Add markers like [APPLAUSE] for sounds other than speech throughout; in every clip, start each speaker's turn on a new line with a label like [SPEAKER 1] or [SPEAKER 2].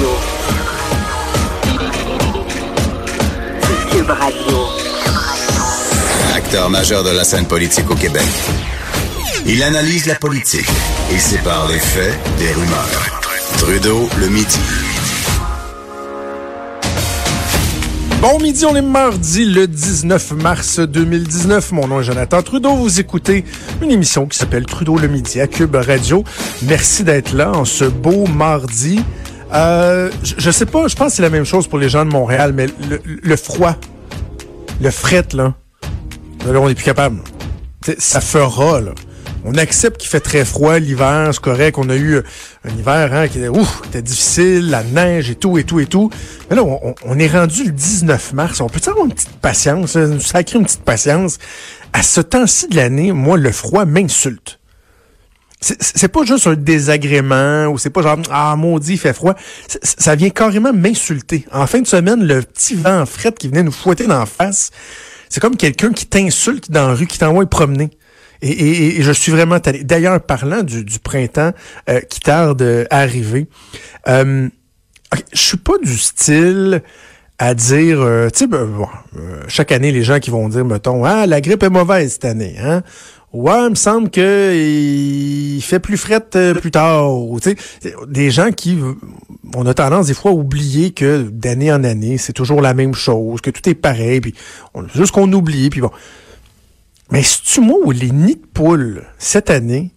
[SPEAKER 1] Radio. Cube Radio.
[SPEAKER 2] Acteur majeur de la scène politique au Québec. Il analyse la politique et sépare les faits des rumeurs. Trudeau le midi.
[SPEAKER 3] Bon midi, on est mardi le 19 mars 2019. Mon nom est Jonathan Trudeau. Vous écoutez une émission qui s'appelle Trudeau le midi à Cube Radio. Merci d'être là en ce beau mardi. Euh, je, je sais pas, je pense que c'est la même chose pour les gens de Montréal, mais le, le froid, le fret, là, là, on est plus capable. Ça fera, là. On accepte qu'il fait très froid l'hiver, c'est correct. On a eu un hiver hein, qui était, ouf, était difficile, la neige et tout, et tout, et tout. Mais là, on, est rendu le 19 mars. On peut avoir une petite patience, une sacrée une petite patience? À ce temps-ci de l'année, moi, le froid m'insulte. C'est pas juste un désagrément ou c'est pas genre ah maudit il fait froid. Ça vient carrément m'insulter. En fin de semaine, le petit vent fret qui venait nous fouetter d'en face, c'est comme quelqu'un qui t'insulte dans la rue, qui t'envoie promener. Et, je suis vraiment. D'ailleurs, parlant du, printemps euh, qui tarde à arriver, euh, je suis pas du style à dire, euh, tu sais, ben, euh, chaque année, les gens qui vont dire, mettons, ah, la grippe est mauvaise cette année, hein? Ouais, il me semble que il fait plus fret euh, plus tard. Tu des gens qui, on a tendance des fois à oublier que d'année en année, c'est toujours la même chose, que tout est pareil, puis on, juste qu'on oublie, puis bon. Mais c'est-tu moi où les nids de poules, cette année,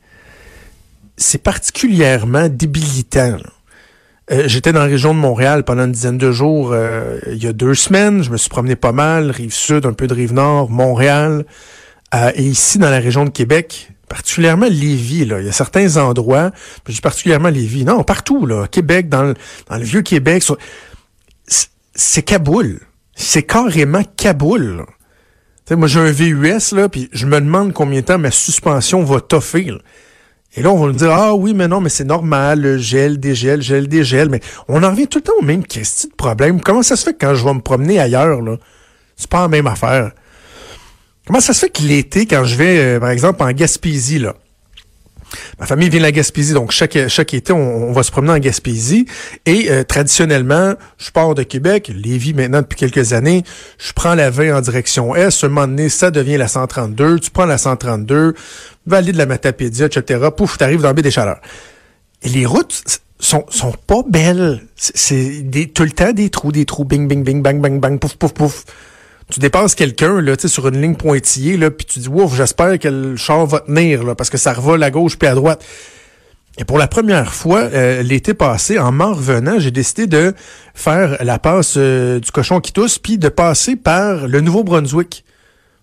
[SPEAKER 3] c'est particulièrement débilitant. Euh, J'étais dans la région de Montréal pendant une dizaine de jours euh, il y a deux semaines. Je me suis promené pas mal, rive sud, un peu de rive nord, Montréal. Euh, et ici, dans la région de Québec, particulièrement Lévis, là, il y a certains endroits, je dis particulièrement Lévis, non, partout, là, Québec, dans le, vieux Québec, c'est Kaboul. C'est carrément Kaboul. sais, moi, j'ai un VUS, là, puis je me demande combien de temps ma suspension va toffer. Et là, on va nous dire, ah oui, mais non, mais c'est normal, le gel, dégel, gel, dégel. Mais on en revient tout le temps au même question de problème. Comment ça se fait quand je vais me promener ailleurs, là, c'est pas la même affaire? Comment ça se fait que l'été, quand je vais, euh, par exemple, en Gaspésie, là, Ma famille vient de la Gaspésie, donc chaque, chaque été, on, on va se promener en Gaspésie. Et euh, traditionnellement, je pars de Québec, Lévis maintenant depuis quelques années, je prends la 20 en direction Est. Un moment donné, ça devient la 132. Tu prends la 132, vallée de la Matapédia, etc. Pouf, t'arrives dans baie des Chaleurs. Et les routes sont, sont pas belles. C'est tout le temps des trous, des trous, bing, bing, bing, bang, bang, bang, pouf, pouf, pouf tu dépasses quelqu'un là, sur une ligne pointillée, là, puis tu dis Ouf, j'espère que le char va tenir, parce que ça revole à gauche puis à droite. Et pour la première fois, euh, l'été passé, en m'en revenant, j'ai décidé de faire la passe euh, du cochon qui tousse, puis de passer par le Nouveau-Brunswick.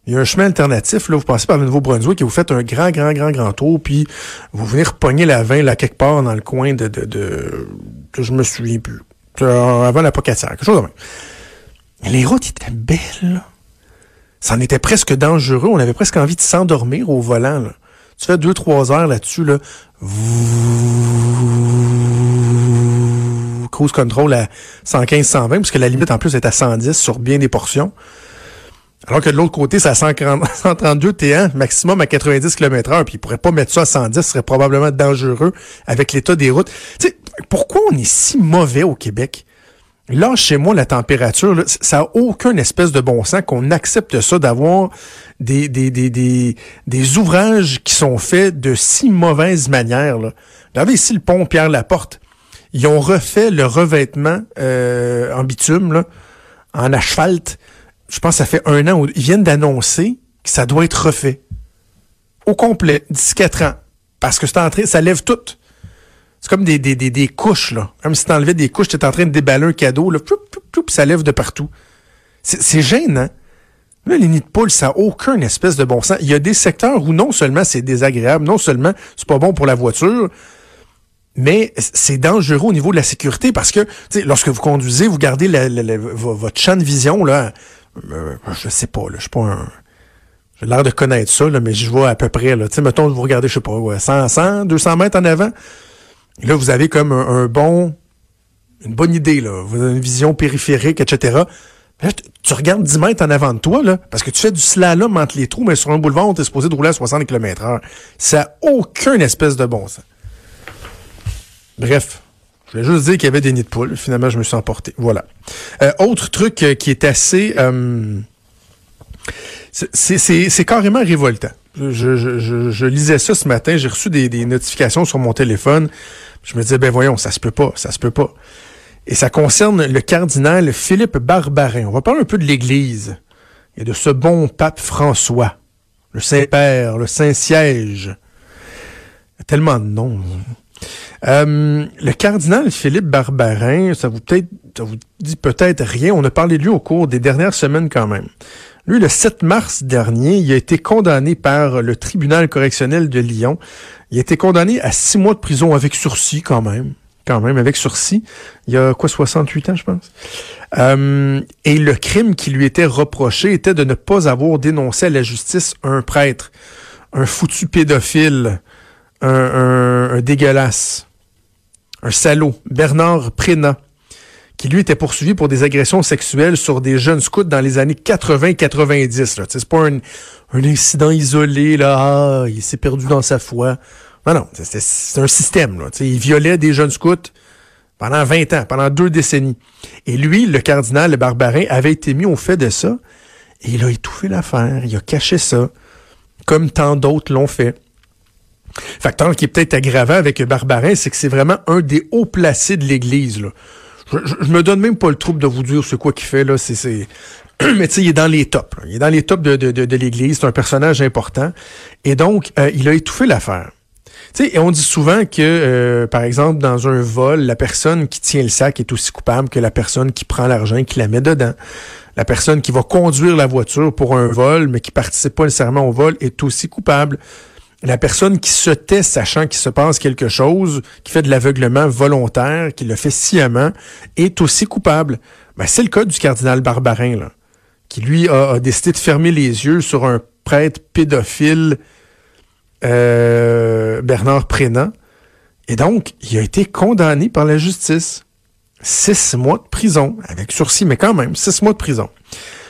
[SPEAKER 3] Il y a un chemin alternatif, là, vous passez par le Nouveau-Brunswick et vous faites un grand, grand, grand, grand tour, puis vous venez repogner la 20, là, quelque part dans le coin de... de, de, je me souviens plus. Avant la Pocatière, quelque chose de même. Les routes étaient belles. Ça en était presque dangereux. On avait presque envie de s'endormir au volant. Là. Tu fais deux, trois heures là-dessus. Là. Cruise control à 115, 120, puisque la limite en plus est à 110 sur bien des portions. Alors que de l'autre côté, c'est à 132 [LAUGHS] T1, maximum à 90 km heure, puis ils pourraient pas mettre ça à 110, ce serait probablement dangereux avec l'état des routes. Tu sais, pourquoi on est si mauvais au Québec? Là, chez moi, la température, ça n'a aucun espèce de bon sens qu'on accepte ça, d'avoir des, des, des, des, des ouvrages qui sont faits de si mauvaise manière. Là. Regardez ici le pont Pierre-Laporte. Ils ont refait le revêtement euh, en bitume, en asphalte. Je pense que ça fait un an. Ils viennent d'annoncer que ça doit être refait. Au complet, d'ici quatre ans. Parce que c'est entré, ça lève tout. C'est comme des, des, des, des, couches, là. Comme si t'enlevais des couches, t'es en train de déballer un cadeau, là, ploup, ploup, ploup, ça lève de partout. C'est gênant. Là, les nids de poules, ça n'a aucun espèce de bon sens. Il y a des secteurs où non seulement c'est désagréable, non seulement c'est pas bon pour la voiture, mais c'est dangereux au niveau de la sécurité parce que lorsque vous conduisez, vous gardez votre champ de vision, là, euh, je sais pas, là, je suis pas un... J'ai l'air de connaître ça, là, mais je vois à peu près. Là. mettons, vous regardez, je sais pas, 100, 100, 200 mètres en avant. Là, vous avez comme un, bon... Une bonne idée, là. Vous avez une vision périphérique, etc. tu regardes 10 mètres en avant de toi, là, parce que tu fais du slalom entre les trous, mais sur un boulevard, on t'est supposé de rouler à 60 km h Ça n'a aucun espèce de bon sens. Bref, je voulais juste dire qu'il y avait des nids de poules. Finalement, je me suis emporté. Voilà. Euh, autre truc euh, qui est assez... Euh, c'est carrément révoltant. Je, lisais ça ce matin, j'ai reçu des, notifications sur mon téléphone. Je me disais, ben voyons, ça se peut pas, ça se peut pas. Et ça concerne le cardinal Philippe Barbarin. On va parler un peu de l'Église et de ce bon pape François, le Saint-Père, le Saint-Siège. Tellement de noms. Euh, le cardinal Philippe Barbarin, ça vous peut-être, ça vous dit peut-être rien. On a parlé de lui au cours des dernières semaines quand même. Le 7 mars dernier, il a été condamné par le tribunal correctionnel de Lyon. Il a été condamné à six mois de prison avec sursis quand même. Quand même, avec sursis. Il y a quoi, 68 ans, je pense? Euh, et le crime qui lui était reproché était de ne pas avoir dénoncé à la justice un prêtre, un foutu pédophile, un, un, un dégueulasse un salaud, Bernard Prénat, qui lui était poursuivi pour des agressions sexuelles sur des jeunes scouts dans les années 80-90. C'est pas un, incident isolé, là, ah, il s'est perdu dans sa foi. Non, non, c'est un système. Là, il violait des jeunes scouts pendant 20 ans, pendant deux décennies. Et lui, le cardinal le Barbarin, avait été mis au fait de ça, et il a étouffé l'affaire, il a caché ça, comme tant d'autres l'ont fait. Facteur qui est peut-être aggravant avec Barbarin, c'est que c'est vraiment un des hauts placés de l'Église. Je, je, me donne même pas le trouble de vous dire ce quoi qu'il fait. là. C'est, [CLEARS THROAT] Mais tu sais, il est dans les tops. Il est dans les tops de, de, de, l'Église. C'est un personnage important. Et donc, euh, il a étouffé l'affaire. Tu sais, on dit souvent que, euh, par exemple, dans un vol, la personne qui tient le sac est aussi coupable que la personne qui prend l'argent et qui la met dedans. La personne qui va conduire la voiture pour un vol, mais qui participe pas nécessairement au vol, est aussi coupable la personne qui se tait sachant qu'il se passe quelque chose, qui fait de l'aveuglement volontaire, qui le fait sciemment, est aussi coupable. Ben, c'est le cas du cardinal Barbarin, là, qui lui a, décidé de fermer les yeux sur un prêtre pédophile, euh, Bernard Prénat. Et donc, il a été condamné par la justice. Six mois de prison, avec sursis, mais quand même, six mois de prison.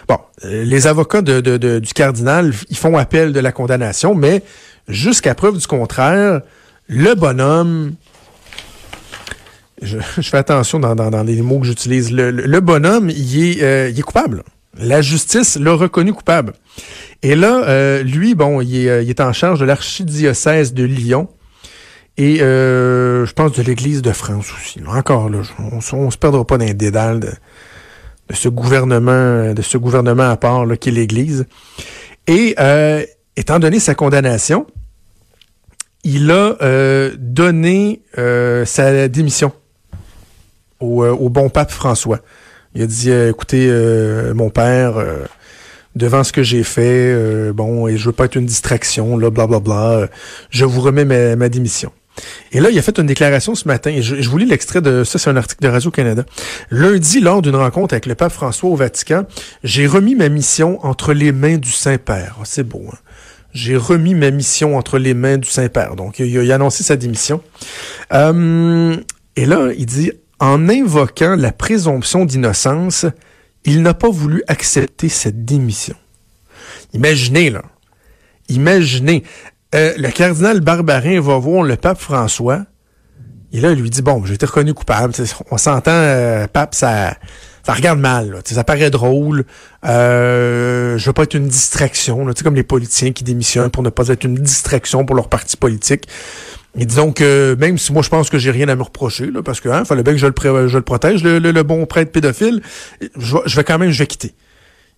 [SPEAKER 3] Bon, euh, les avocats du cardinal, ils font appel de la condamnation, mais jusqu'à preuve du contraire, le bonhomme, je, fais attention dans, les mots que j'utilise, le, bonhomme, il est, euh, il est coupable. La justice l'a reconnu coupable. Et là, euh, lui, bon, il est, euh, il est, en charge de l'archidiocèse de Lyon et je pense de l'Église de France aussi. Encore là, on, ne se perdra pas dans les dédales de, ce gouvernement, de ce gouvernement à part qui est l'Église. Et étant donné sa condamnation, il a euh, donné euh, sa démission au, euh, au, bon pape François. Il a dit, écoutez, mon père, devant ce que j'ai fait, bon, et je veux pas être une distraction, là, blablabla, bla, bla, je vous remets ma, démission. Et là, il a fait une déclaration ce matin, et je, je vous lis l'extrait de ça, c'est un article de Radio-Canada. Lundi, lors d'une rencontre avec le pape François au Vatican, j'ai remis ma mission entre les mains du Saint-Père. Oh, c'est beau, hein? J'ai remis ma mission entre les mains du Saint-Père. Donc, il a, annoncé sa démission. Euh, et là, il dit, en invoquant la présomption d'innocence, il n'a pas voulu accepter cette démission. Imaginez, là. Imaginez. Euh, le cardinal Barbarin va voir le pape François. Et là, il lui dit, bon, j'ai été reconnu coupable. On s'entend, euh, pape, ça ça regarde mal. Ça paraît drôle. Euh, je veux pas être une distraction. Là. Comme les politiciens qui démissionnent pour ne pas être une distraction pour leur parti politique. Et disons que même si moi je pense que j'ai rien à me reprocher, parce que hein, fallait bien que je le, protège, le, le, bon prêtre pédophile, je, je, vais quand même, je vais quitter.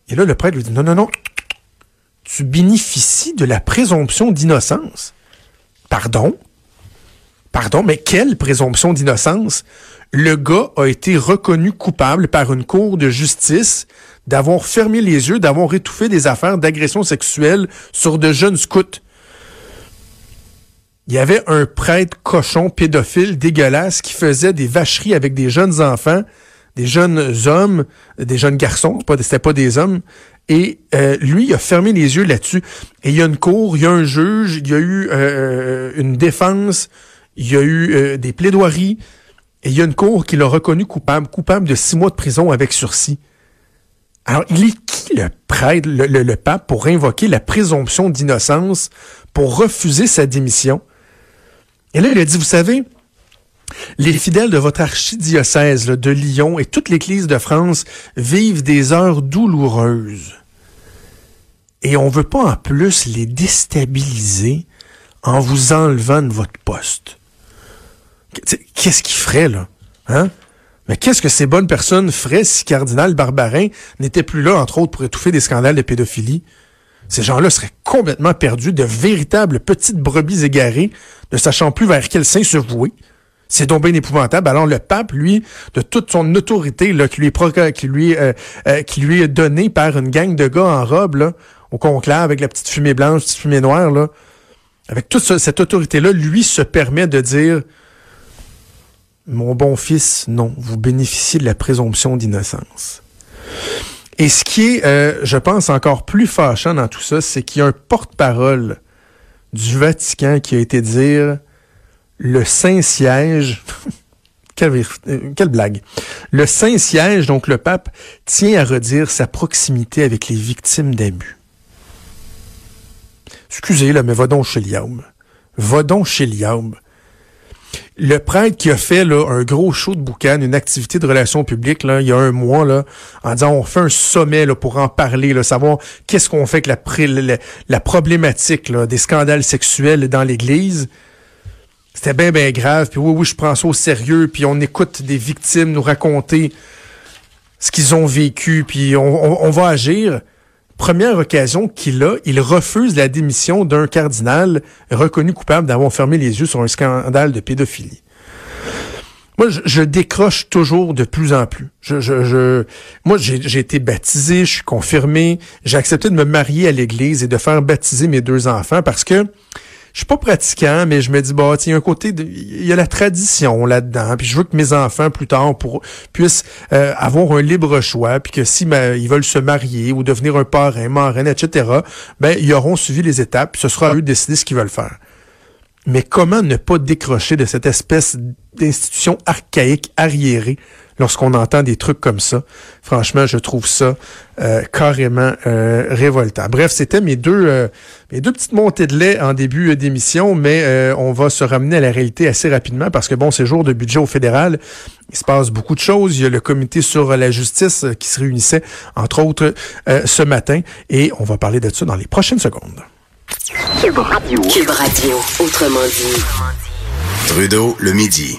[SPEAKER 3] Et là, le prêtre lui dit non, non, non, tu bénéficies de la présomption d'innocence. Pardon? Pardon, mais quelle présomption d'innocence? Le gars a été reconnu coupable par une cour de justice d'avoir fermé les yeux, d'avoir étouffé des affaires d'agression sexuelle sur de jeunes scouts. il y avait un prêtre cochon pédophile dégueulasse qui faisait des vacheries avec des jeunes enfants, des jeunes hommes, des jeunes garçons, c'était pas des hommes. Et euh, lui, il a fermé les yeux là-dessus. Et il y a une cour, il y a un juge, il y a eu euh, une défense, il y a eu euh, des plaidoiries. Et il y a une cour qui l'a reconnu coupable, coupable de six mois de prison avec sursis. Alors, il est qui le prêtre, le, pape, pour invoquer la présomption d'innocence, pour refuser sa démission? Et là, il a dit, vous savez, les fidèles de votre archidiocèse de Lyon et toute l'Église de France vivent des heures douloureuses. Et on ne veut pas en plus les déstabiliser en vous enlevant de votre poste. Qu'est-ce qu'il ferait, là? Hein? Mais qu'est-ce que ces bonnes personnes feraient si Cardinal Barbarin n'était plus là, entre autres, pour étouffer des scandales de pédophilie? Ces gens-là seraient complètement perdus, de véritables petites brebis égarées, ne sachant plus vers quel sein se vouer. C'est donc bien épouvantable. Alors le pape, lui, de toute son autorité là, qui, lui est euh, euh, donnée par une gang de gars en robe au conclave avec la petite fumée blanche, petite fumée noire, avec toute cette autorité-là, lui se permet de dire Mon bon fils, non, vous bénéficiez de la présomption d'innocence. Et ce qui est, euh, je pense, encore plus fâchant dans tout ça, c'est qu'il y a un porte-parole du Vatican qui a été dire le Saint-Siège. [LAUGHS] quelle, quelle, blague. Le Saint-Siège, donc le pape, tient à redire sa proximité avec les victimes d'abus. Excusez, là, mais va donc chez Liaum. Va donc chez le prêtre qui a fait là, un gros show de boucan, une activité de relations publiques là, il y a un mois là, en disant on fait un sommet là, pour en parler, là, savoir qu'est-ce qu'on fait avec la, problématique des scandales sexuels dans l'Église. C'était bien, bien grave. Puis oui, oui, je prends ça au sérieux. Puis on écoute des victimes nous raconter ce qu'ils ont vécu. Puis on va agir première occasion qu'il a, il refuse la démission d'un cardinal reconnu coupable d'avoir fermé les yeux sur un scandale de pédophilie. Moi, je, décroche toujours de plus en plus. Je, je, moi, j'ai été baptisé, je suis confirmé, j'ai accepté de me marier à l'Église et de faire baptiser mes deux enfants parce que je suis pas pratiquant, mais je me dis, bah, il y a un côté, il y a la tradition là-dedans, puis je veux que mes enfants, plus tard, puissent euh, avoir un libre choix, puis que si ben, ils veulent se marier ou devenir un parrain, marraine, etc., ben, ils auront suivi les étapes, puis ce sera à eux de décider ce qu'ils veulent faire. Mais comment ne pas décrocher de cette espèce d'institution archaïque, arriérée, lorsqu'on entend des trucs comme ça. Franchement, je trouve ça euh, carrément euh, révoltant. Bref, c'était mes deux euh, mes deux petites montées de lait en début d'émission, mais on va se ramener à la réalité assez rapidement parce que bon, c'est jour de budget au fédéral. Il se passe beaucoup de choses. Il y a le comité sur la justice qui se réunissait, entre autres, ce matin, et on va parler de ça dans les prochaines secondes.
[SPEAKER 2] Cube Radio. Cube Radio, autrement dit. Trudeau, le midi.